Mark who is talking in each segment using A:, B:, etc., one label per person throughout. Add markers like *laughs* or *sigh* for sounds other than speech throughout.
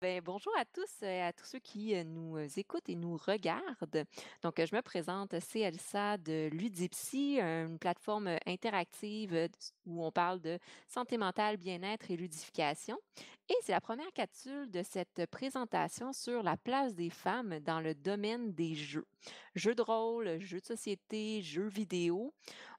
A: Ben, bonjour à tous et à tous ceux qui euh, nous euh, écoutent et nous regardent. Donc, euh, je me présente, c'est Elsa de Ludipsy, une plateforme euh, interactive euh, où on parle de santé mentale, bien-être et ludification. Et c'est la première capsule de cette présentation sur la place des femmes dans le domaine des jeux. Jeux de rôle, jeux de société, jeux vidéo.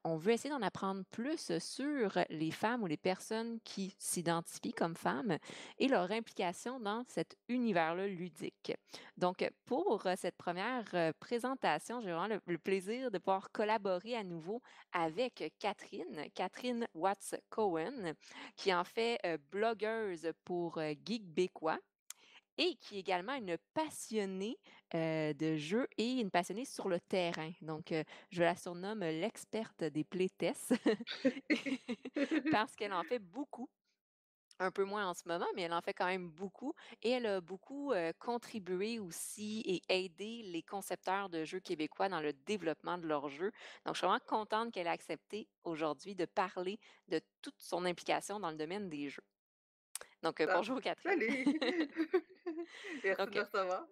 A: On veut essayer d'en apprendre plus sur les femmes ou les personnes qui s'identifient comme femmes et leur implication dans cet univers-là ludique. Donc, pour euh, cette première euh, présentation, j'ai vraiment le, plaisir de pouvoir collaborer à nouveau avec Catherine, Catherine Watts-Cohen, qui en fait euh, blogueuse pour euh, Geekbécois et qui est également une passionnée euh, de jeux et une passionnée sur le terrain. Donc, euh, je la surnomme l'experte des playtests *laughs* *laughs* parce qu'elle en fait beaucoup un peu moins en ce moment, mais elle en fait quand même beaucoup et elle a beaucoup euh, contribué aussi et aidé les concepteurs de jeux québécois dans le développement de leurs jeux. Donc, je suis vraiment contente qu'elle ait accepté aujourd'hui de parler de toute son implication dans le domaine des jeux. Donc, euh,
B: Ah,
A: bonjour Catherine.
B: salut! *laughs* *laughs* Merci
A: Donc,
B: de me recevoir.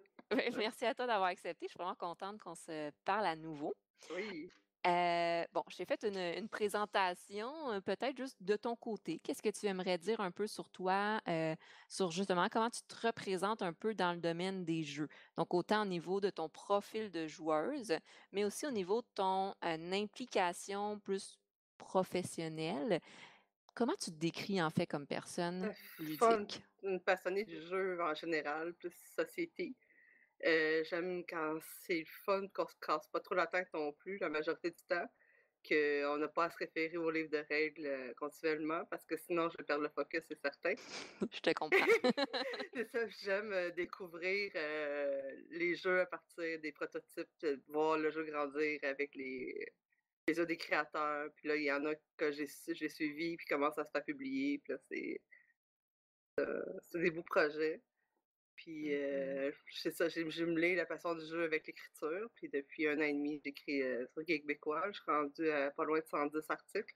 A: merci à toi d'avoir accepté. Je suis vraiment contente qu'on se parle à nouveau.
B: Oui.
A: Euh, bon, je t'ai fait une, une présentation, euh, peut-être juste de ton côté. Qu'est-ce que tu aimerais dire un peu sur toi, euh, sur justement comment tu te représentes un peu dans le domaine des jeux? Donc, autant au niveau de ton profil de joueuse, mais aussi au niveau de ton euh, implication plus professionnelle. Comment tu te décris en fait comme personne
B: Euh,
A: ludique?
B: une passionnée du jeu en général, plus société. Euh, j'aime quand c'est le fun, qu'on se casse pas trop la tête non plus, la majorité du temps, qu'on n'a pas à se référer au livre de règles euh, continuellement, parce que sinon je vais perdre le focus, c'est certain. *laughs*
A: Je te comprends. *laughs*
B: c'est ça, j'aime découvrir euh, les jeux à partir des prototypes, voir le jeu grandir avec les, des créateurs. Puis là, il y en a que j'ai su- j'ai suivi, puis comment ça se fait publier. Puis là, c'est c'est des beaux projets. Puis
A: Mhm.
B: euh, c'est ça, j'ai jumelé la passion du jeu avec l'écriture. Puis depuis un an et demi, j'écris euh, sur Geekbécois. Je suis rendue à pas loin de 110 articles.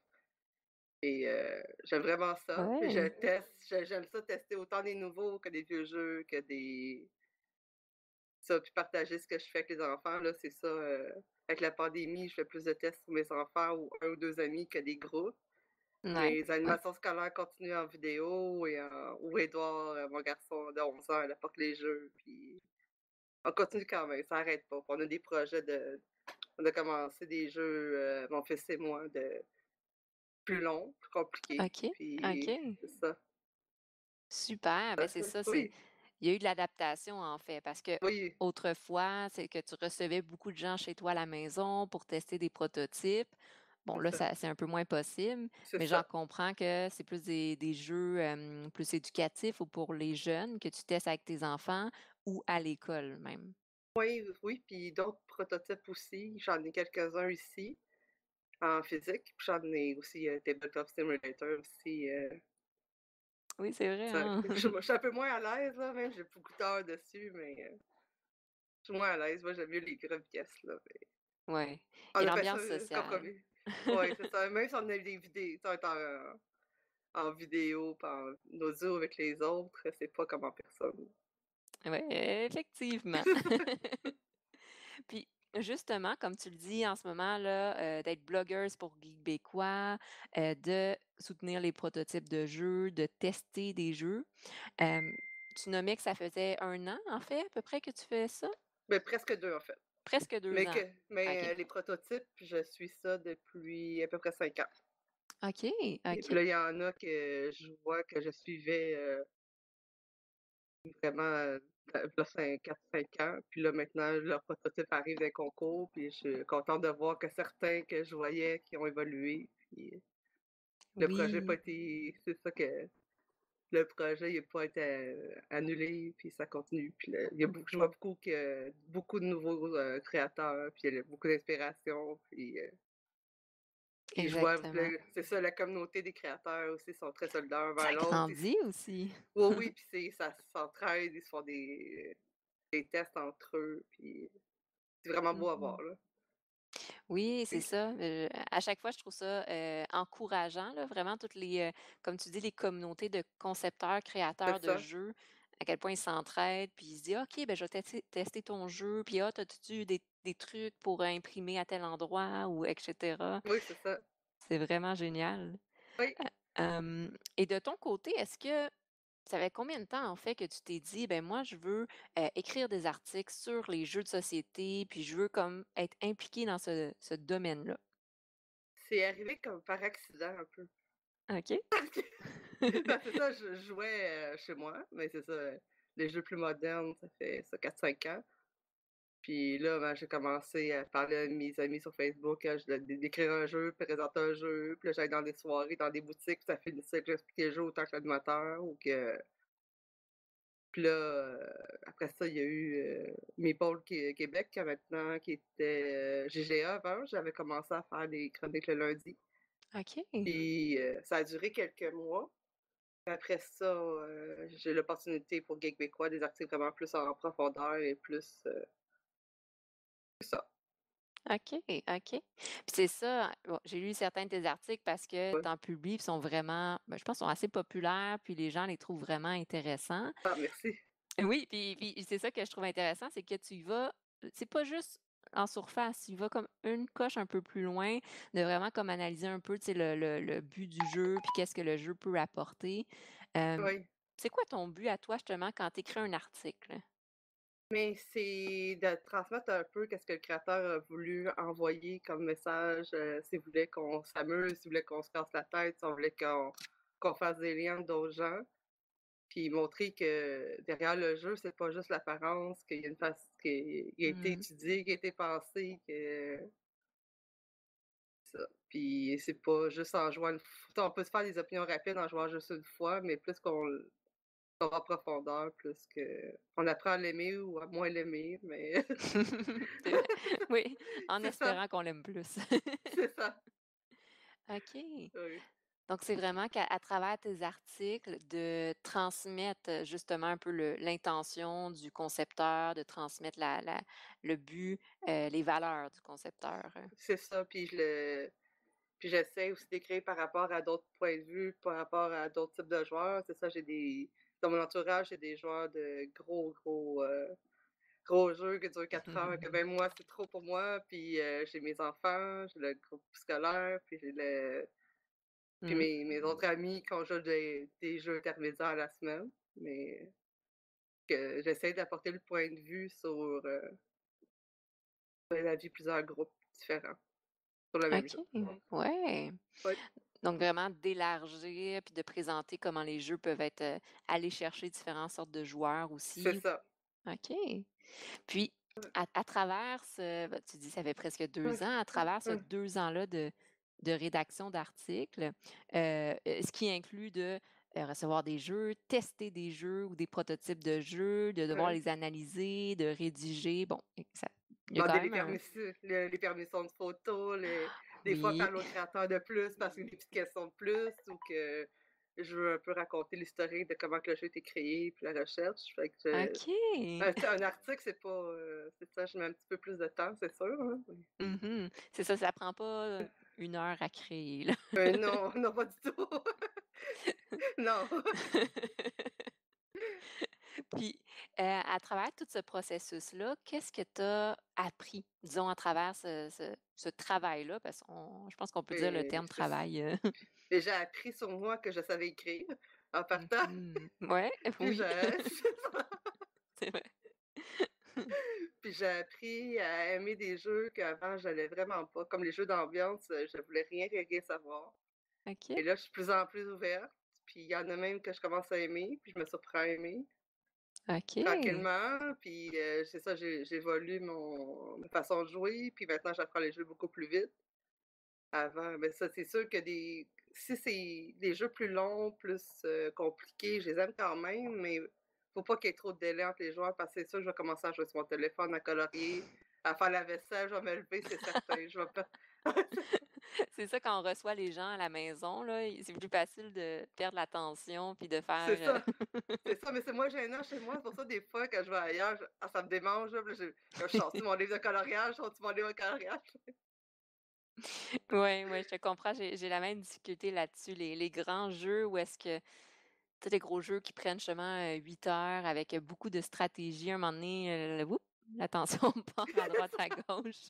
B: Et euh, j'aime vraiment ça. Je teste, j'ai- j'aime ça tester autant des nouveaux que des vieux jeux, que des. Ça, puis partager ce que je fais avec les enfants. Là, c'est ça. Euh, avec la pandémie, je fais plus de tests sur mes enfants ou un ou deux amis que des groupes.
A: Ouais.
B: Mes animations scolaires continuent en vidéo et en... où Edouard, euh, mon garçon de 11 ans, il apporte les jeux. Puis on continue quand même, ça n'arrête pas. On a des projets de. On a commencé des jeux, euh, mon fils et moi, de plus longs, plus compliqués.
A: OK.
B: Puis
A: OK.
B: c'est ça.
A: Super. Ben, c'est ça.
B: Oui,
A: il y a eu de l'adaptation, en fait, parce que
B: oui,
A: autrefois, c'est que tu recevais beaucoup de gens chez toi à la maison pour tester des prototypes. Bon, là,
B: ça.
A: c'est un peu moins possible, mais j'en comprends que c'est plus des, des jeux euh, plus éducatifs ou pour les jeunes que tu testes avec tes enfants ou à l'école même.
B: Oui, oui, puis d'autres prototypes aussi. J'en ai quelques-uns ici en physique. Puis j'en ai aussi euh, Tabletop Simulator aussi. euh,
A: Oui, c'est vrai,
B: ça-
A: hein?
B: je, je suis un peu *laughs* moins à l'aise, là, même j'ai beaucoup d'heures dessus, mais euh, je suis moins à l'aise. Moi, j'aime mieux les grosses pièces, là. mais
A: Ouais.
B: On
A: Et
B: appelle ça
A: l'ambiance sociale.
B: Oui, c'est *laughs* ça. Même si on a des vidéos, en, en vidéo, en audio avec les autres, c'est pas comme en personne.
A: Oui, effectivement. *laughs* Puis justement, comme tu le dis en ce moment là, euh, d'être blogueuse pour Geekbécois, euh, de soutenir les prototypes de jeux, de tester des jeux. euh, tu nommais que ça faisait un an, en fait, à peu près que tu fais ça?
B: Mais presque deux, en fait.
A: Presque deux
B: Mais,
A: ans.
B: que, mais euh, les prototypes, je suis ça depuis à peu près cinq ans.
A: OK,
B: Et
A: OK.
B: puis là, il y en a que je vois que je suivais vraiment euh, là, 4-5 ans. Puis là, maintenant, leur prototype arrive d'un concours. Puis je suis contente de voir que certains que je voyais qui ont évolué. Puis le projet n'a pas
A: Oui,
B: été. C'est ça que le projet n'a pas été annulé. Puis ça continue. Puis là, il y a beaucoup, je vois beaucoup, que, beaucoup de nouveaux euh, créateurs. Puis il y a beaucoup d'inspiration. Puis. euh, puis je vois, c'est ça, la communauté des créateurs aussi sont très solidaires
A: Ça
B: vers l'autre. Ils-
A: grandit aussi.
B: Oui, oui, *laughs* puis ça s'entraide, ils se font des, des tests entre eux, puis c'est vraiment beau à
A: Mhm.
B: voir, là.
A: Oui, c'est ça. Euh, à chaque fois, je trouve ça euh, encourageant, là, vraiment toutes les, euh, comme tu dis, les communautés de concepteurs, créateurs de
B: ça.
A: jeux. À quel point il s'entraide, puis il se dit: «OK, ben, je vais tester ton jeu», puis «Ah, t'as-tu des des trucs pour imprimer à tel endroit?» ou et cetera.
B: Oui, c'est ça.
A: C'est vraiment génial.
B: Oui.
A: Hem et de ton côté, est-ce que ça fait combien de temps, en fait, que tu t'es dit: «Ben, moi, je veux, heu, écrire des articles sur les jeux de société, puis je veux comme être impliqué dans ce ce domaine-là»?
B: C'est arrivé comme par accident un peu.
A: OK. *laughs*
B: Ben, c'est ça, *laughs* je jouais, chez moi, mais c'est ça, les jeux plus modernes, ça fait ça 4-5 ans. Puis là, ben, j'ai commencé à parler à mes amis sur Facebook, heu, je d'é d'écrire un jeu, présenter un jeu, puis là, j'allais dans des soirées, dans des boutiques, puis ça finissait que j'expliquais le jeu autant que l'animateur ou que puis là, après ça, il y a eu, heu, Meeple Qué Québec qui maintenant qui était, GGA avant. J'avais commencé à faire des chroniques le lundi.
A: OK.
B: Puis, heu, ça a duré quelques mois. Après ça, heu, j'ai l'opportunité pour Geekbécois, des articles vraiment plus en profondeur et plus, c'est ça.
A: OK, OK. Puis c'est ça, bon, j'ai lu certains de tes articles parce que
B: Ouais.
A: tu en publies, puis sont vraiment, ben, je pense, sont assez populaires, puis les gens les trouvent vraiment intéressants.
B: Ah merci.
A: Oui, puis puis c'est ça que je trouve intéressant, c'est que tu y vas, c'est pas juste en surface, y vas comme une coche un peu plus loin, de vraiment comme analyser un peu, le le le but du jeu, puis qu'est-ce que le jeu peut apporter.
B: Oui.
A: c'est quoi ton but à toi, justement, quand tu écris un article?
B: Mais c'est de transmettre un peu qu'est-ce que le créateur a voulu envoyer comme message, s'il voulait qu'on s'amuse, s'il voulait qu'on se casse la tête, si on voulait qu'on qu'on fasse des liens d'autres gens. Puis montrer que derrière le jeu, c'est pas juste l'apparence, qu'il y a une face qu'il a été
A: Mmh.
B: étudié, qui a été pensé, que ça. Puis c'est pas juste en jouant une f tu sais, on peut se faire des opinions rapides en jouant juste une fois, mais plus qu'on va en profondeur, plus qu'on apprend à l'aimer ou à moins l'aimer, mais. *laughs*
A: Oui, *laughs* en espérant qu'on l'aime plus.
B: c'est ça.
A: OK.
B: Oui,
A: Donc, c'est vraiment qu'à à travers tes articles, de transmettre, justement un peu le l'intention du concepteur, de transmettre la la le but, les valeurs du concepteur, heu.
B: c'est ça, puis je le puis j'essaie aussi d'écrire par rapport à d'autres points de vue, par rapport à d'autres types de joueurs. C'est ça, j'ai des dans mon entourage, j'ai des joueurs de gros, gros, heu, gros jeux qui durent 4 heures, que *laughs* même moi, c'est trop pour moi. Puis, j'ai mes enfants, j'ai le groupe scolaire, puis j'ai le puis
A: Mmh.
B: mes mes autres amis qu'on joue des des jeux intermédiaires la semaine. Mais que j'essaie d'apporter le point de vue sur, ben, la vie de plusieurs groupes différents sur le même
A: OK,
B: jeu.
A: ouais.
B: Oui,
A: Donc vraiment d'élargir puis de présenter comment les jeux peuvent être, heu, aller chercher différentes sortes de joueurs
B: c'est
A: aussi.
B: ça.
A: OK. Puis à à travers ce tu dis ça fait presque 2 ans, à travers ce
B: ouais,
A: 2 ans-là de de rédaction d'articles, ce qui inclut de, recevoir des jeux, tester des jeux ou des prototypes de jeux, de devoir
B: ouais.
A: les analyser, de rédiger, bon ça il y a quand même un
B: les permissions de photos, les des fois parler au créateur de plus parce qu'il y a des petites questions de plus ou que je veux un peu raconter l'historique de comment que le jeu a été créé, puis la recherche. Fait que
A: OK.
B: un un article, c'est pas, c'est ça, je mets un petit peu plus de temps, c'est sûr, hein.
A: Mmh C'est ça, ça prend pas, 1 heure à créer, là.
B: Heu, non, non, pas du tout. *laughs* Non.
A: Puis, heu, à travers tout ce processus-là, qu'est-ce que tu as appris, disons, à travers ce ce ce travail-là? Parce qu'on je pense qu'on peut dire le terme travail,
B: et j'ai appris sur moi que je savais écrire en partant,
A: mmh Ouais, *laughs* *laughs* oui, c'est vrai.
B: Puis j'ai appris à aimer des jeux qu'avant j'allais vraiment pas, comme les jeux d'ambiance, heu, je voulais rien, rien, savoir.
A: OK,
B: Et là, je suis de plus en plus ouverte, puis il y en a même que je commence à aimer, puis je me surprends à aimer
A: OK.
B: tranquillement. Puis, heu, c'est ça, j'évolue mon ma façon de jouer, puis maintenant j'apprends les jeux beaucoup plus vite. Avant, ben ça, c'est sûr que des si c'est des jeux plus longs, plus, heu, compliqués, je les aime quand même, mais faut pas qu'il y ait trop de délai entre les joueurs parce que c'est sûr que je vais commencer à jouer sur mon téléphone, à colorier, à faire la vaisselle, je vais me lever, c'est certain. Je vais pas *laughs*
A: C'est ça quand on reçoit les gens à la maison, là, c'est plus facile de perdre l'attention puis de
B: c'est
A: faire,
B: ça, *laughs* c'est ça, mais c'est moins gênant chez moi. C'est pour ça, des fois, quand je vais ailleurs, je ah, ça me démange, là, je je sors mon livre de coloriage, je sors mon livre de coloriage? *laughs*
A: Ouais, ouais, je te comprends, j'ai j'ai la même difficulté là-dessus. Les les grands jeux où est-ce que Tu sais, les gros jeux qui prennent justement, heu, 8 heures avec, beaucoup de stratégie. À un moment donné, whoop, l'attention *laughs* part à droite, à gauche.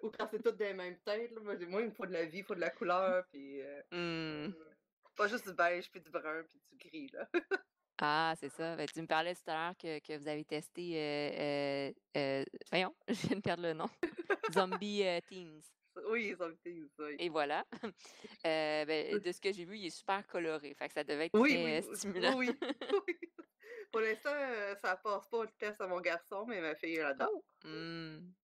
B: Ou quand c'est toutes des mêmes têtes, là. Moi, j'ai moi, il me faut de la vie, il faut de la couleur, puis,
A: Mmh.
B: pas juste du beige, puis du brun, puis du gris, là.
A: Ah, c'est ça. Ben, tu me parlais tout à l'heure que que vous avez testé, voyons, *laughs* je viens de perdre le nom. *laughs* Zombie, heu,
B: Oui, Zombie Teams, oui.
A: et voilà. Heu, *laughs* beh, de ce que j'ai vu, il est super coloré, fait que ça devait être
B: Oui,
A: très,
B: oui,
A: stimulant.
B: oui, *laughs* *laughs* oui. Pour l'instant, heu, ça passe pas le test à mon garçon, mais ma fille, elle adore.
A: Oh! Mmh.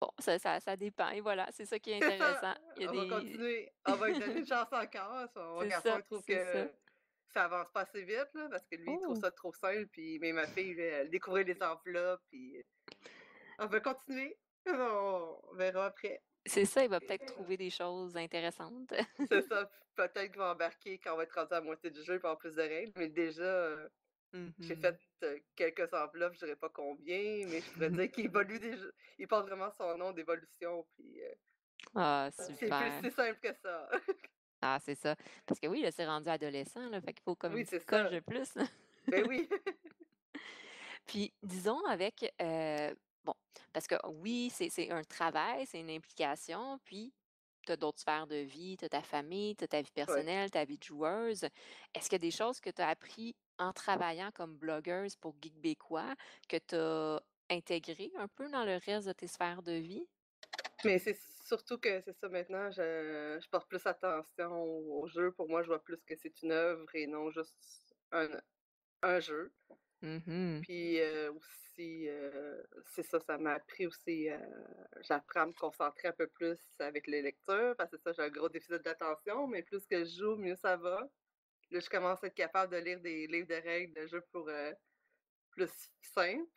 A: Bon, ça ça ça dépend et voilà, c'est ça qui est intéressant. Il y a
B: on va continuer. On va lui donner une chance encore. Son mon garçon,
A: ça,
B: il trouve
A: c'est ça.
B: que ça avance pas assez vite, là, parce que lui, il trouve
A: Oh!
B: ça trop simple, puis mais ma fille, elle découvrait les enveloppes, puis on va continuer. On verra après.
A: C'est ça, il va peut-être trouver des choses intéressantes. *laughs*
B: C'est ça, peut-être qu'il va embarquer quand on va être rendu à la moitié du jeu, avoir plus de règles, mais déjà, heu, j'ai
A: Mmh
B: fait, heu, quelques enveloppes, je dirais pas combien, mais je pourrais dire qu'il évolue déjà il porte vraiment son nom d'évolution, puis, heu,
A: Ah,
B: c'est plus
A: super.
B: si simple que ça. *laughs*
A: Ah, c'est ça. Parce que oui, là, c'est rendu adolescent, là, fait qu'il faut comme
B: Oui,
A: une
B: c'est
A: coche de plus.
B: Ben oui. *laughs*
A: Puis disons avec, bon, parce que oui, c'est un travail, c'est une implication, puis tu as d'autres sphères de vie, tu as ta famille, tu as ta vie
B: Ouais.
A: personnelle, ta vie de joueuse. Est-ce qu'il y a des choses que tu as appris en travaillant comme blogueuse pour Geekbécois que tu as intégrées un peu dans le reste de tes sphères de vie?
B: Mais c'est surtout que c'est ça maintenant, je je porte plus attention au au jeu. Pour moi, je vois plus que c'est une œuvre et non juste un un jeu.
A: Mmh
B: Puis, heu, aussi, heu, c'est ça, ça m'a appris aussi, heu, j'apprends à me concentrer un peu plus avec les lectures parce que ça, j'ai un gros déficit d'attention, mais plus que je joue, mieux ça va. Là, je commence à être capable de lire des livres de règles de jeu pour, plus simple.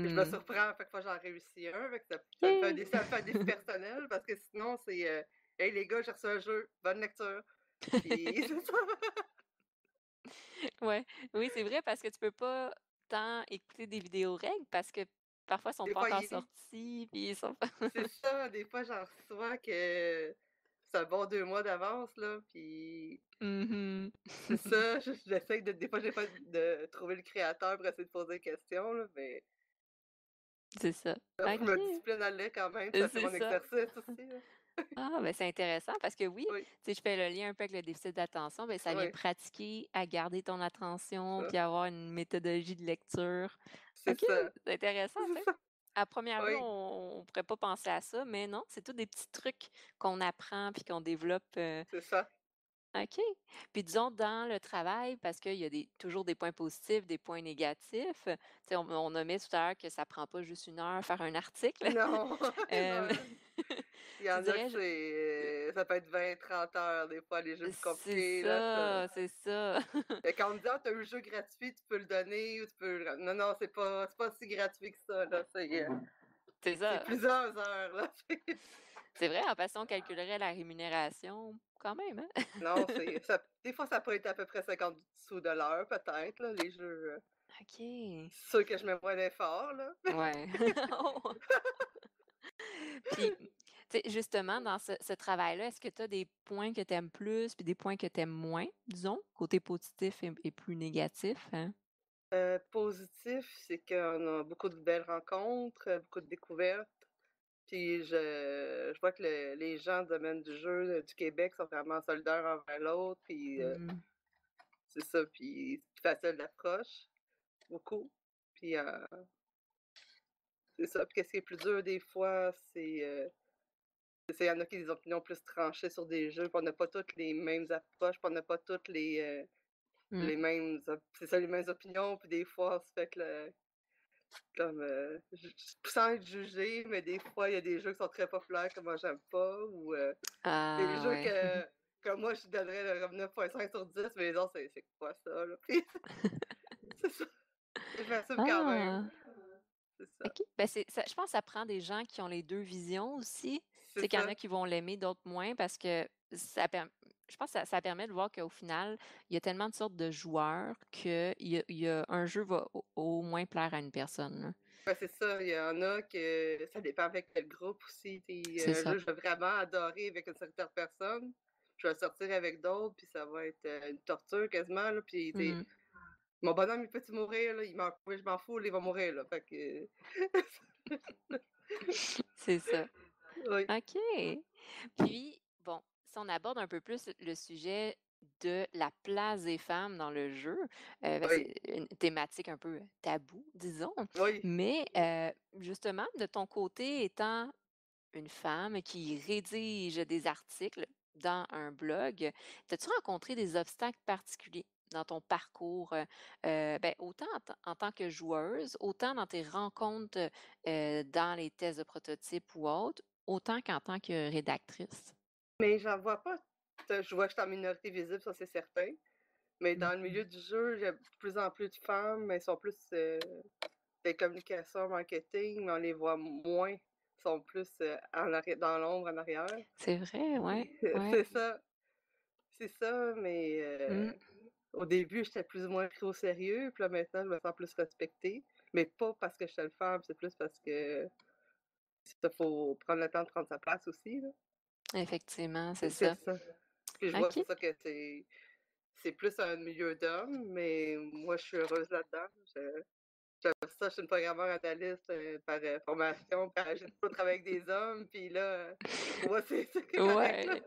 B: Puis je me
A: Mmh.
B: surprends à chaque fois que j'en réussis un, ça ça me fait un défi ça me fait un défi personnel parce que sinon c'est, «Hey les gars, j'ai reçu un jeu, bonne lecture». Puis. *laughs*
A: Ouais, oui, c'est vrai parce que tu peux pas tant écouter des vidéos règles parce que parfois, ils sont
B: Des
A: pas
B: fois,
A: encore
B: il
A: sortis, puis ils sont pas
B: c'est ça, des fois j'en reçois que c'est un bon 2 mois d'avance là, puis
A: Mmh
B: c'est *laughs* ça, je j'essaye de des fois j'essaie de trouver le créateur pour essayer de poser des questions là, mais
A: C'est ça.
B: je me
A: OK,
B: discipline à quand même, ça
A: c'est
B: mon exercice aussi là.
A: Ah, ben, c'est intéressant parce que oui, sais, je fais le lien un peu avec le déficit d'attention, ben, ça vient
B: oui,
A: pratiquer à garder ton attention puis avoir une méthodologie de lecture.
B: c'est
A: intéressant,
B: ça.
A: À première vue,
B: Oui,
A: on on pourrait pas penser à ça, mais non, c'est tous des petits trucs qu'on apprend puis qu'on développe, heu
B: c'est ça.
A: OK. Puis disons dans le travail, parce qu'il y a des toujours des points positifs, des points négatifs. Tu sais, on on nommait tout à l'heure que ça prend pas juste une heure faire un article.
B: Non, *laughs* *laughs* non. Il y en a que
A: je
B: c'est ça peut être 20-30 heures des fois, les jeux plus
A: c'est
B: compliqués là, ça
A: ça, c'est ça. *laughs*
B: fait quand on me dit: «Ah, tu as eu le jeu gratuit, tu peux le donner ou tu peux le» non, non, c'est pas c'est pas si gratuit que ça là, c'est, heu,
A: C'est
B: c'est
A: ça.
B: plusieurs heures là, *laughs*
A: C'est vrai, en passant, on calculerait la rémunération quand même, hein?
B: non, *laughs* c'est ça des fois ça peut être à peu près 50 sous de l'heure peut-être là, les jeux, heu,
A: OK.
B: c'est sûr que je mets moins d'efforts là.
A: Ouais. Puis, justement, dans ce ce travail-là, est-ce que tu as des points que tu aimes plus puis des points que tu aimes moins, disons? Côté positif et et plus négatif, hein?
B: Heu, positif, c'est qu'on a beaucoup de belles rencontres, heu, beaucoup de découvertes. Puis je je vois que le les gens du domaine du jeu, heu, du Québec sont vraiment solidaires envers l'autre, puis, heu,
A: Mmh.
B: c'est ça, puis c'est facile d'approche, beaucoup. Puis, heu, c'est ça. Puis qu'est-ce qui est plus dur des fois, c'est il y en a qui ont des opinions plus tranchées sur des jeux, puis on n'a pas toutes les mêmes approches, puis on n'a pas toutes les, heu,
A: Mmh.
B: les mêmes c'est ça, les mêmes opinions, puis des fois, on se fait que le comme, ju sans être jugé, mais des fois, il y a des jeux qui sont très populaires que moi j'aime pas ou, heu Des
A: Ah
B: jeux que *laughs* que moi je donnerais le comme 9.5 sur 10, mais les autres, c'est quoi ça, là? *laughs* C'est ça. Je m'assume quand même,
A: Ah!
B: c'est ça.
A: OK. Ben, c'est ça je pense que ça prend des gens qui ont les 2 visions aussi.
B: C'est
A: qu'il y en a qui vont l'aimer, d'autres moins parce que ça perm je pense que ça ça permet de voir qu'au final, il y a tellement de sortes de joueurs qu'il y a il y a un jeu va au au moins plaire à une personne,
B: ouais, c'est ça. Il y en a que ça dépend avec quel groupe aussi. Un
A: ça.
B: jeu, je vais vraiment adorer avec une certaine personne, je vais sortir avec d'autres, puis ça va être euh, une torture quasiment, là, puis
A: Mmh.
B: mon bonhomme, il peut-tu mourir, là? Il je m'en fous, il va mourir, là, fait que
A: C'est ça.
B: Oui,
A: OK. Puis, bon, si on aborde un peu plus le sujet de la place des femmes dans le jeu, heu, ben,
B: oui,
A: c'est une thématique un peu taboue, disons.
B: oui.
A: Mais, heu, justement, de ton côté, étant une femme qui rédige des articles dans un blog, as-tu rencontré des obstacles particuliers dans ton parcours, ben, autant en tant en tant que joueuse, autant dans tes rencontres, dans les tests de prototypes ou autres, autant qu'en tant que rédactrice?
B: Mais j'en vois pas je vois que je suis en minorité visible, ça, c'est certain, mais dans le milieu du jeu, il y a de plus en plus de femmes, mais elles sont plus, heu, des communications, marketing, mais on les voit moins, sont plus, en arri dans l'ombre, en arrière.
A: C'est vrai, ouais, *laughs* ouais.
B: C'est ça, c'est ça, mais
A: Mmh.
B: heu, au début, j'étais plus ou moins pris au sérieux, puis là, maintenant, je me sens plus respectée, mais pas parce que je suis une femme, c'est plus parce que il faut prendre le temps de prendre sa place aussi, là.
A: Effectivement, c'est ça.
B: ça. Puis je vois, c'est ça que c'est c'est plus un milieu d'hommes, mais moi, je suis heureuse là-dedans. Je ça, je suis une programmeur analyste, heu, par, heu, formation, puis j'ai *laughs* travaillé avec des hommes, puis là, moi, *laughs* c'est là.
A: Ouais,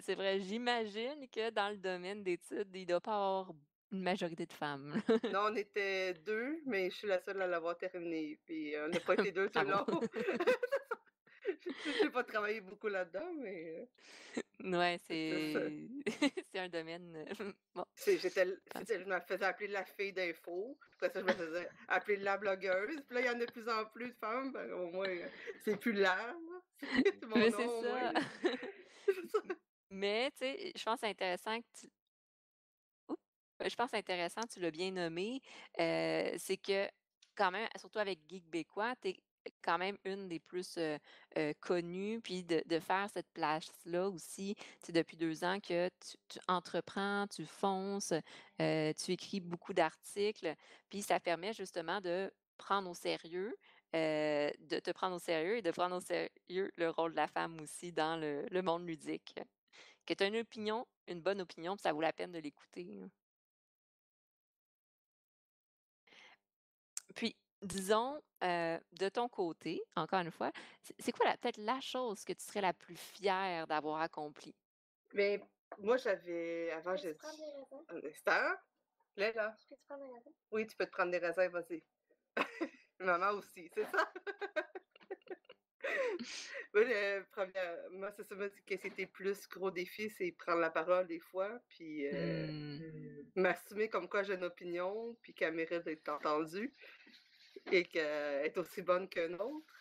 A: c'est vrai, j'imagine que dans le domaine d'études, il doit pas avoir une majorité de femmes.
B: Non, on était 2, mais je suis la seule à l'avoir terminé, puis euh, on n'a pas *laughs* été 2 tout le long. J'ai pas travaillé beaucoup là-dedans, mais heu,
A: Ouais,
B: c'est *laughs*
A: c'est un domaine, heu, *laughs* bon,
B: j'étais je me faisais appeler la fille d'info. Après ça, je me faisais appeler la blogueuse. Puis là, il y en a de plus en plus de femmes, ben, au moins, c'est plus là. C'est mon
A: mais c'est
B: nom
A: ça.
B: là. C'est ça.
A: Mais tu sais, je pense que c'est intéressant que tu je pense intéressant, tu l'as bien nommé, c'est que quand même, surtout avec Geekbécois, tu es quand même une des plus, connues, puis de faire cette place-là aussi, c'est depuis 2 ans que tu entreprends, tu fonces, tu écris beaucoup d'articles, puis ça permet justement de prendre au sérieux, de te prendre au sérieux et de prendre au sérieux le rôle de la femme aussi dans le monde ludique. Que tu as une opinion, une bonne opinion, puis ça vaut la peine de l'écouter, là. Puis, disons, de ton côté, encore une fois, c'est quoi peut-être la chose que tu serais la plus fière d'avoir accomplie?
B: Mais moi, j'avais avant, j'ai
C: raisins?
B: un instant. Là, là.
C: Je peux-tu prendre des raisins?
B: Oui, tu peux te prendre des raisins, vas-y. *laughs* Maman aussi, c'est ça? *laughs* Oui, le première moi, c'est ça, moi, que c'était plus gros défi, c'est prendre la parole des fois, puis, heu,
A: Mmh.
B: m'assumer comme quoi j'ai une opinion, puis qu'elle mérite d'être entendue et qu'elle est aussi bonne qu'un autre.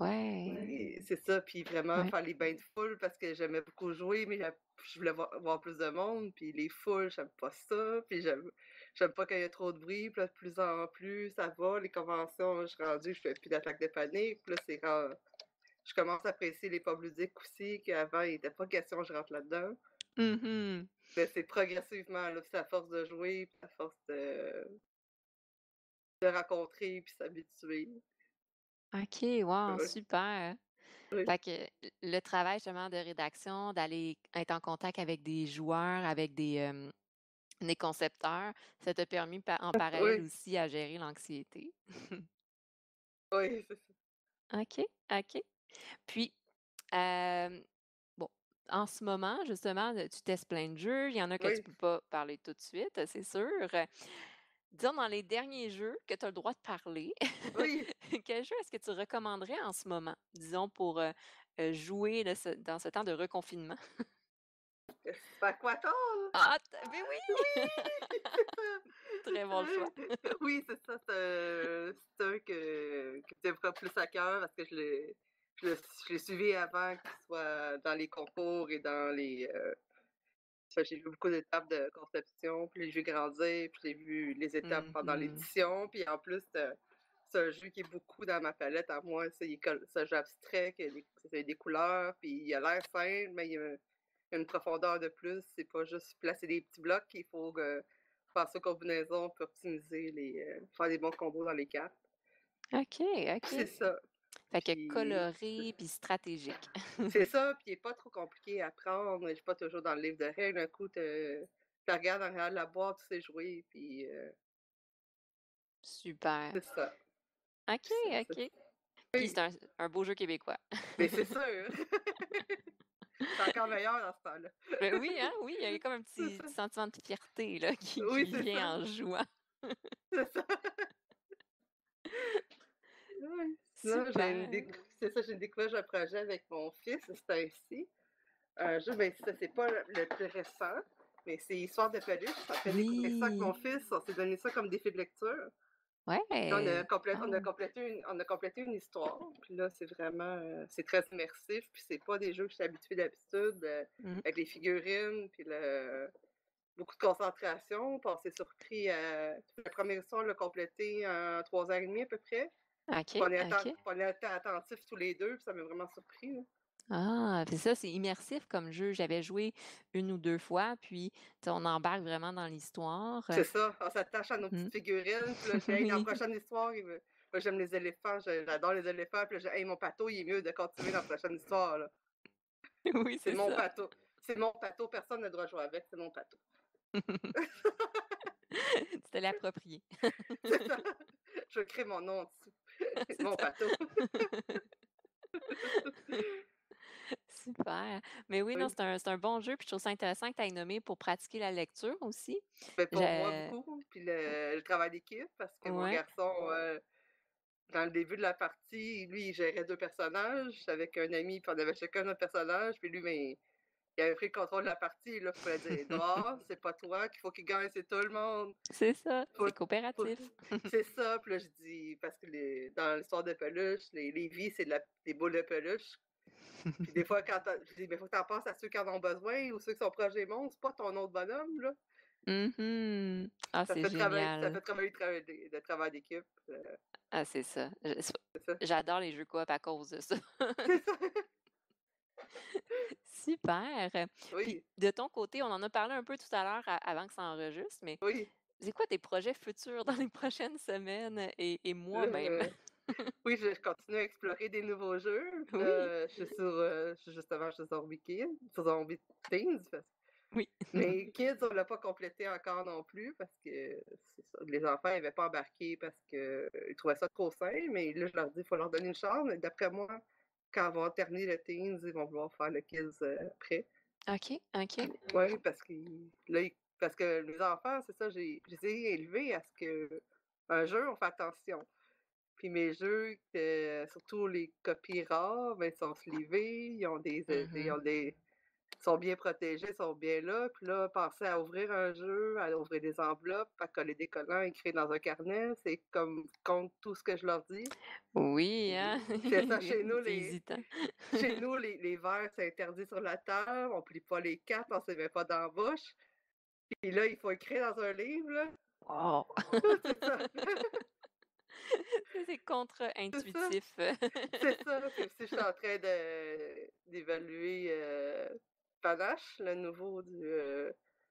A: Ouais,
B: c'est ça, puis vraiment
A: ouais.
B: faire les bains de foule parce que j'aimais beaucoup jouer, mais je voulais voir voir plus de monde, puis les foules, j'aime pas ça, puis j'aime pas qu'il y ait trop de bruit, puis là, de plus en plus, ça va, les conventions, je suis rendue, je fais plus d'attaque de panique, puis là, c'est ren je commence à apprécier les pubs ludiques aussi, qu'avant, il était pas question que je rentre là-dedans.
A: Mmh
B: Mais c'est progressivement, là, c'est à force de jouer, puis à force de de rencontrer, puis s'habituer.
A: OK, wow, super.
B: oui,
A: Fait que le travail justement de rédaction, d'aller être en contact avec des joueurs, avec des, concepteurs, ça t'a permis en *laughs* parallèle
B: oui,
A: aussi à gérer l'anxiété. *laughs*
B: oui, c'est ça.
A: OK, OK. Puis, bon, en ce moment, justement, tu testes plein de jeux. Il y en a que tu
B: Oui,
A: peux pas parler tout de suite, c'est sûr. Disons dans les derniers jeux que tu as le droit de parler,
B: oui, *laughs*
A: quel jeu est-ce que tu recommanderais en ce moment? Disons pour, jouer là, ce dans ce temps de reconfinement?
B: c'est Aquator!
A: Ah mais oui!
B: Oui! *laughs*
A: Très bon choix. *laughs*
B: Oui, c'est ça, c'est un que me tient plus à cœur parce que je l'ai je je suivi avant qu'il soit dans les concours et dans les, j'ai vu beaucoup d'étapes de conception, puis je l'ai vu grandir, puis j'ai vu les étapes pendant
A: Mmh
B: l'édition, puis en plus, c'est un jeu qui est beaucoup dans ma palette à moi, c'est un jeu abstrait, qui a des c'est des couleurs, puis il a l'air simple, mais il y a une profondeur de plus. C'est pas juste placer des petits blocs, il faut, heu, penser aux combinaisons puis optimiser les, heu, faire des bons combos dans les cartes.
A: OK,
B: C'est
A: OK.
B: ça.
A: Fait que
B: Puis
A: coloré puis stratégique.
B: c'est *laughs* ça, puis il est pas trop compliqué à prendre. Je suis pas toujours dans le livre de règles. Un coup, tu regardes en arrière de la boîte, tu sais jouer, puis heu
A: Super.
B: c'est ça.
A: OK, OK. Puis c'est un un beau jeu québécois.
B: mais c'est sûr. *laughs* C'est encore meilleur dans ce temps-là.
A: Ben oui, hein, oui, il y a comme un *laughs* petit sentiment de fierté là qui
B: Oui,
A: qui
B: ça,
A: vient en jouant.
B: c'est ça. Ouais. Déc c'est ça, j'ai découvert un projet avec mon fils, c'est ainsi. Un jeu, ben, ça, c'est pas le plus récent, mais c'est Histoire de peluche. On fait découvrir ça avec mon fils, on s'est donné ça comme défi de lecture. Là, on a
A: Ouais.
B: on a
A: Oh.
B: complété une on a complété une histoire. Puis là, c'est vraiment, heu, c'est très immersif, puis c'est pas des jeux que je suis habituée d'habitude, heu,
A: Mmh.
B: avec les figurines, puis le beaucoup de concentration. On s'est surpris à la première histoire, on l'a complétée en 3 heures et demie à peu près. On est on été attentifs tous les 2, puis ça m'a vraiment surpris, là.
A: Ah, puis ça, c'est immersif comme jeu. J'avais joué une ou 2 fois, puis on embarque vraiment dans l'histoire.
B: C'est ça, on s'attache à nos
A: Mmh.
B: petites figurines, puis là, dis: «Hey, dans la prochaine histoire, il veut» moi, j'aime les éléphants, j'adore les éléphants, puis là, dis: «Hey, mon pato, il est mieux de continuer dans la prochaine histoire, là.
A: Oui,
B: C'est
A: c'est
B: mon
A: ça.
B: pato. C'est mon pato, personne n'a le droit de jouer avec, c'est mon pato». *laughs*
A: Tu te l'es approprié. *laughs*
B: C'est ça. Je crée mon nom dessus.
A: C'est *laughs*
B: Mon pato. *laughs*
A: Super. Mais oui, non, c'est un un bon jeu, puis je trouve ça intéressant que tu aies nommé pour pratiquer la lecture aussi.
B: Ben, pour moi, beaucoup, puis le le travail d'équipe, parce que mon garçon, heu, dans le début de la partie, lui, il gérait 2 personnages avec un ami, puis on avait chacun notre personnage, puis lui, ben, il avait pris le contrôle de la partie, là, il fallait dire: «Non, c'est pas toi qu'il faut qu'il gagne, c'est tout le monde».
A: C'est ça,
B: Faut
A: c'est coopératif.
B: c'est ça, puis là, je dis parce que les dans l'histoire de peluche, les les vies, c'est de la des boules de peluche. Puis des fois, quand je dis: «Mais faut que tu en penses à ceux qui en ont besoin ou ceux qui sont proches des monstres, pas ton autre bonhomme, là».
A: Mmh Ah,
B: Ça
A: c'est
B: travailler ça
A: génial.
B: fait travailler le travail d'équipe,
A: Ah, c'est ça. j'adore les jeux coop à cause de ça.
B: C'est ça. *laughs* *laughs*
A: Super. Puis de ton côté, on en a parlé un peu tout à l'heure avant que ça enregistre, mais
B: oui.
A: c'est quoi tes projets futurs dans les *laughs* prochaines semaines et et mois
B: Là,
A: même? *laughs*
B: oui, je continue à explorer des nouveaux jeux.
A: Oui.
B: là, je suis sur, heu, je suis justement, sur Zombie Kids, sur Zombie Teens, parce
A: Oui.
B: mais Kids, on l'a pas complété encore non plus parce que ça, les enfants n'avaient pas embarqué parce qu'ils trouvaient ça trop simple, mais là, je leur dis: «Il faut leur donner une chance», d'après moi, quand on va terminer le Teens, ils vont vouloir faire le Kids, heu, après.
A: OK, OK.
B: Oui, parce qu'ils là, ils parce que les enfants, c'est ça, j'ai je les ai élevés à ce que un jeu, on fait attention. Puis mes jeux, que surtout les copies rares, ben, ils sont slivés, ils ont des, des ils
A: Mmh
B: ont des ils sont bien protégés, sont bien là. Puis là, penser à ouvrir un jeu, à ouvrir des enveloppes, à coller des collants, écrire dans un carnet, c'est comme contre tout ce que je leur dis.
A: Oui, hein?
B: C'est ça, chez *laughs* nous,
A: C'est
B: les chez *laughs* nous, les les verres, c'est interdit sur la table, on plie pas les cartes, on se met pas dans la bouche. Puis là, il faut écrire dans un livre, là.
A: Wow! *laughs*
B: C'est ça.
A: C'est
B: C'est ça.
A: contre-intuitif.
B: C'est ça. Puis aussi, je suis en train d'évaluer, heu, Panache, le nouveau du,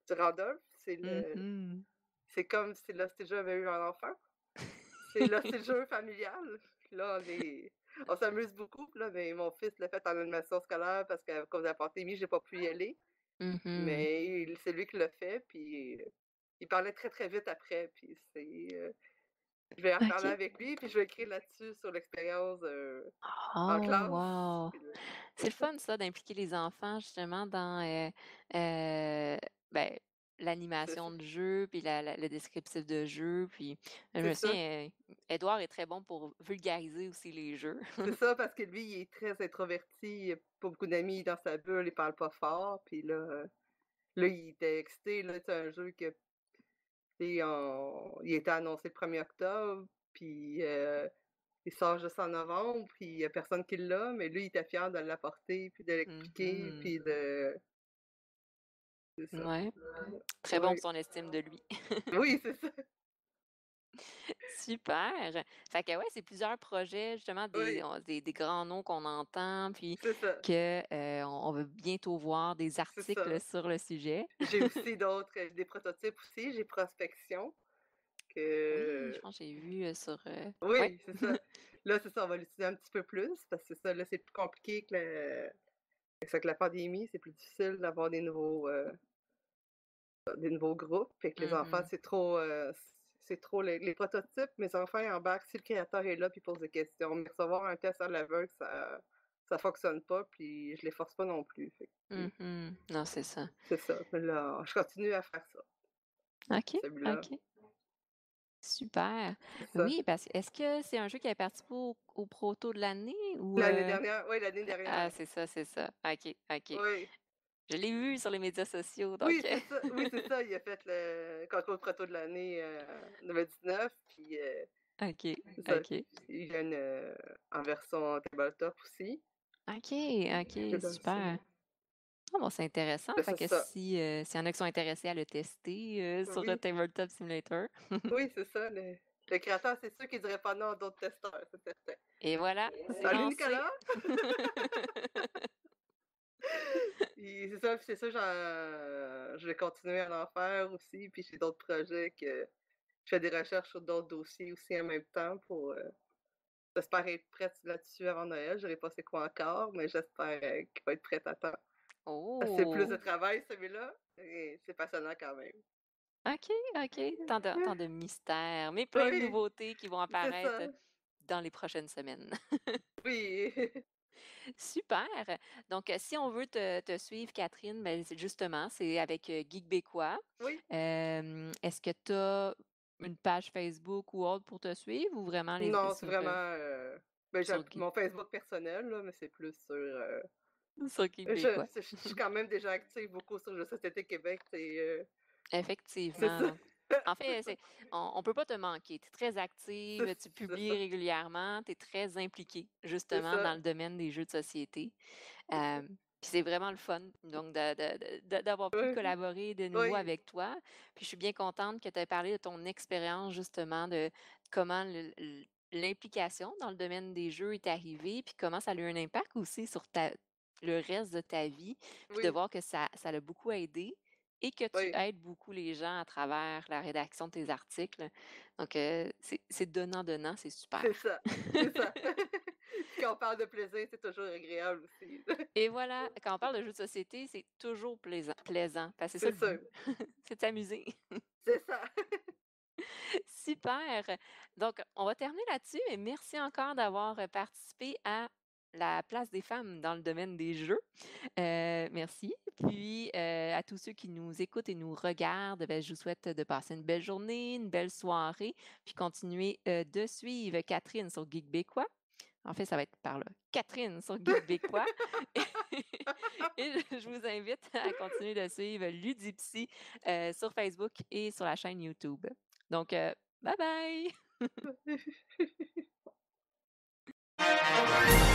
B: du Randolph. C'est le
A: Mmh
B: c'est comme si Lost Jeu avait eu un enfant. C'est Lost Jeu familial. Là, on est on s'amuse beaucoup. Là, ben, mon fils l'a fait en animation scolaire parce qu'à cause de la pandémie, j'ai pas pu y aller.
A: Mmh
B: Mais c'est lui qui l'a fait, puis, heu, il parlait très, très vite après, puis c'est, heu, je vais en reparler
A: OK.
B: avec lui, puis je vais écrire là-dessus sur l'expérience, en
A: Oh,
B: classe,
A: wow!
B: puis là
A: C'est le fun ça d'impliquer les enfants justement dans, heu heu, ben, l'animation de jeu, puis la la le descriptif de jeu, puis je me souviens, heu, Édouard est très bon pour vulgariser aussi les jeux.
B: C'est ça, parce que lui, il est très introverti, il a pas beaucoup d'amis dans sa bulle, il parle pas fort, puis là, là, il était excité, là, c'est un jeu que on il était annoncé le 1er octobre, puis, il sort juste en novembre, puis il y a personne qui l'a, mais lui, il était fier de l'apporter, puis de l'expliquer,
A: Mmh
B: puis de ça.
A: Ouais, très bon pour son estime de lui. *laughs*
B: Oui, c'est ça.
A: Super! Fait que ouais, c'est plusieurs projets justement des
B: Oui,
A: des des grands noms qu'on entend, puis que, heu, on veut bientôt voir des articles sur le sujet.
B: J'ai aussi *laughs* d'autres, heu, des prototypes aussi, j'ai Prospection
A: Oui, je pense que j'ai vu, sur, ouais.
B: oui, c'est ça. là, c'est ça, on va l'utiliser un petit peu plus parce que ça, là, c'est plus compliqué que, le... que la pandémie, c'est plus difficile d'avoir des nouveaux euh, des nouveaux groupes. Fait que les enfants,
A: Mmh
B: c'est trop euh, c'est trop les, prototypes, mes enfants ils embarquent si le créateur est là puis pose des questions. Mais recevoir un test à l'aveugle, ça ça fonctionne pas, puis je les force pas non plus. Fait
A: Mmh Non, c'est ça.
B: C'est ça. là, je continue à faire ça.
A: OK, OK. Super. Oui, parce que est-ce que c'est un jeu qui a participé au, au proto de l'année ou
B: L'année dernière, oui, l'année dernière.
A: Ah, c'est ça, c'est ça. OK, OK.
B: Oui.
A: Je l'ai vu sur les médias sociaux. Donc...
B: Oui, *laughs* c'est ça. Oui, c'est ça. Il a fait le contrôle proto de l'année euh, 2019. Puis, euh,
A: OK, OK.
B: Il y a une euh, en version tabletop aussi.
A: OK, OK, super. Ah bon, c'est intéressant.
B: Ben,
A: fait que si, euh, s'il y en a qui sont intéressés à le tester euh, sur le Tabletop Simulator.
B: oui, *laughs* c'est ça. Le, créateur, c'est sûr qu'il ne dirait pas non à d'autres testeurs, c'est certain.
A: Et voilà.
B: Salut Nicolas! *laughs* *laughs* c'est ça, c'est ça, je vais continuer à en faire aussi. Puis j'ai d'autres projets que je fais des recherches sur d'autres dossiers aussi en même temps pour. Euh, j'espère être prête là-dessus avant Noël. Je n'aurai pas c'est quoi encore, mais j'espère qu'il va être prête à temps. C'est plus de oh! travail, celui-là, et c'est passionnant quand même.
A: OK, OK. Tant de, tant de mystères, mais plein de nouveautés qui vont apparaître dans les prochaines semaines. *laughs*
B: oui. *laughs*
A: Super. Donc, si on veut te, suivre, Catherine, ben, justement, c'est avec Geek Bécois.
B: Oui.
A: Est-ce que tu as une page Facebook ou autre pour te suivre ou vraiment les
B: Non, c'est vraiment. Ben, mon Facebook personnel, là, mais c'est plus sur *laughs* je, suis quand même déjà active beaucoup sur le Société Québec. Euh,
A: Effectivement. En fait, on ne peut pas te manquer. Tu es très *laughs* active, tu publies régulièrement, tu es très impliquée justement dans le domaine des jeux de société. *laughs* Euh, puis c'est vraiment le fun, donc d'avoir pu collaborer de nouveau avec toi. Puis je suis bien contente que tu aies parlé de ton expérience justement de comment l'implication dans le domaine des jeux est arrivée, puis comment ça a eu un impact aussi sur ta, le reste de ta vie, puis de voir que ça, ça l'a beaucoup aidé et que tu aides beaucoup les gens à travers la rédaction de tes articles. Donc, c'est donnant-donnant, c'est super.
B: C'est ça, c'est ça. *laughs* *laughs* quand on parle de plaisir, c'est toujours agréable aussi.
A: et voilà, *laughs* quand on parle de jeux de société, c'est toujours plaisant. plaisant parce que c'est ça, c'est t'amuser.
B: c'est ça.
A: Super. Donc, on va terminer là-dessus et merci encore d'avoir participé à la place des femmes dans le domaine des jeux. Euh, merci. Puis euh, à tous ceux qui nous écoutent et nous regardent, ben, je vous souhaite de passer une belle journée, une belle soirée, puis continuer euh, de suivre Catherine sur Geek Bécois. En fait, ça va être par là. Catherine sur Geek Bécois. *laughs* et je vous invite à continuer de suivre Ludipsy sur Facebook et sur la chaîne YouTube. Donc, bye bye! *laughs*